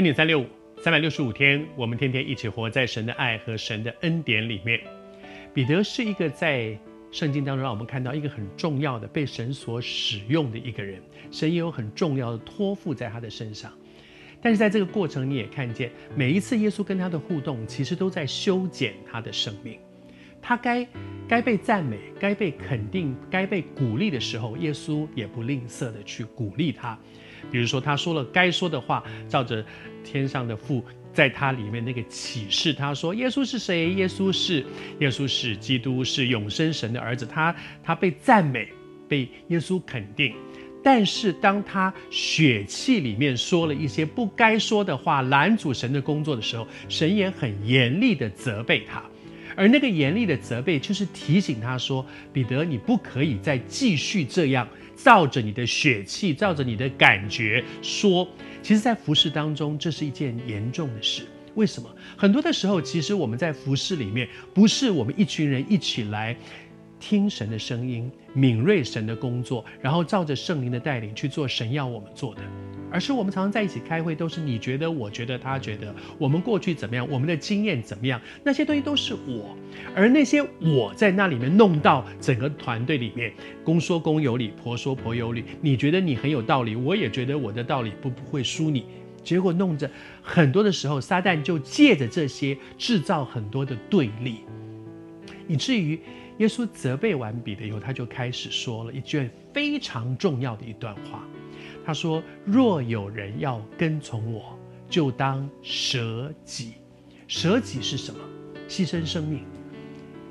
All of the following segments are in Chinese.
恩典三六五，三百六十五天，我们天天一起活在神的爱和神的恩典里面。彼得是一个在圣经当中让我们看到一个很重要的被神所使用的一个人，神也有很重要的托付在他的身上。但是在这个过程，你也看见每一次耶稣跟他的互动，其实都在修剪他的生命。他该该被赞美、该被肯定、该被鼓励的时候，耶稣也不吝啬的去鼓励他。比如说，他说了该说的话，照着天上的父在他里面那个启示，他说：“耶稣是谁？耶稣是耶稣是基督，是永生神的儿子。他”他他被赞美，被耶稣肯定。但是当他血气里面说了一些不该说的话，拦阻神的工作的时候，神也很严厉的责备他。而那个严厉的责备，就是提醒他说：“彼得，你不可以再继续这样。”照着你的血气，照着你的感觉说，其实，在服事当中，这是一件严重的事。为什么？很多的时候，其实我们在服事里面，不是我们一群人一起来。听神的声音，敏锐神的工作，然后照着圣灵的带领去做神要我们做的，而是我们常常在一起开会，都是你觉得，我觉得，他觉得，我们过去怎么样，我们的经验怎么样，那些东西都是我，而那些我在那里面弄到整个团队里面，公说公有理，婆说婆有理，你觉得你很有道理，我也觉得我的道理不不会输你，结果弄着很多的时候，撒旦就借着这些制造很多的对立，以至于。耶稣责备完彼得以后，他就开始说了一句非常重要的一段话。他说：“若有人要跟从我，就当舍己。舍己是什么？牺牲生命。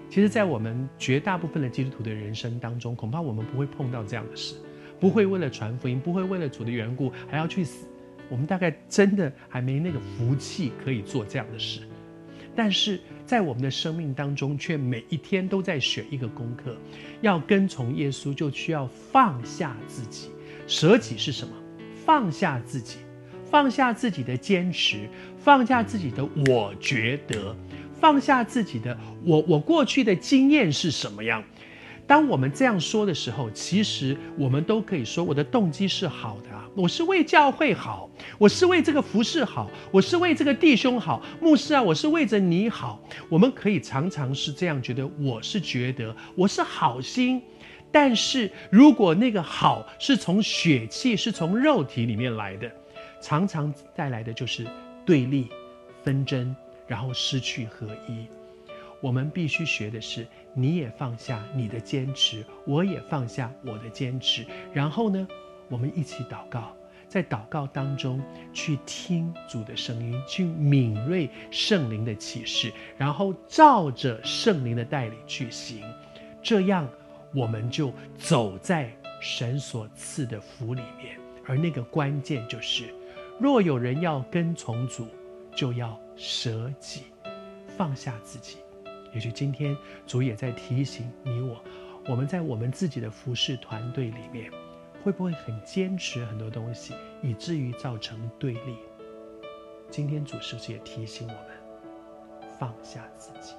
其实，在我们绝大部分的基督徒的人生当中，恐怕我们不会碰到这样的事，不会为了传福音，不会为了主的缘故还要去死。我们大概真的还没那个福气可以做这样的事。”但是在我们的生命当中，却每一天都在学一个功课，要跟从耶稣，就需要放下自己。舍己是什么？放下自己，放下自己的坚持，放下自己的我觉得，放下自己的我，我过去的经验是什么样。当我们这样说的时候，其实我们都可以说，我的动机是好的啊，我是为教会好，我是为这个服饰好，我是为这个弟兄好，牧师啊，我是为着你好。我们可以常常是这样觉得，我是觉得我是好心，但是如果那个好是从血气，是从肉体里面来的，常常带来的就是对立、纷争，然后失去合一。我们必须学的是，你也放下你的坚持，我也放下我的坚持。然后呢，我们一起祷告，在祷告当中去听主的声音，去敏锐圣灵的启示，然后照着圣灵的带领去行。这样，我们就走在神所赐的福里面。而那个关键就是，若有人要跟从主，就要舍己，放下自己。也许今天主也在提醒你我，我们在我们自己的服饰团队里面，会不会很坚持很多东西，以至于造成对立？今天主是不是也提醒我们放下自己？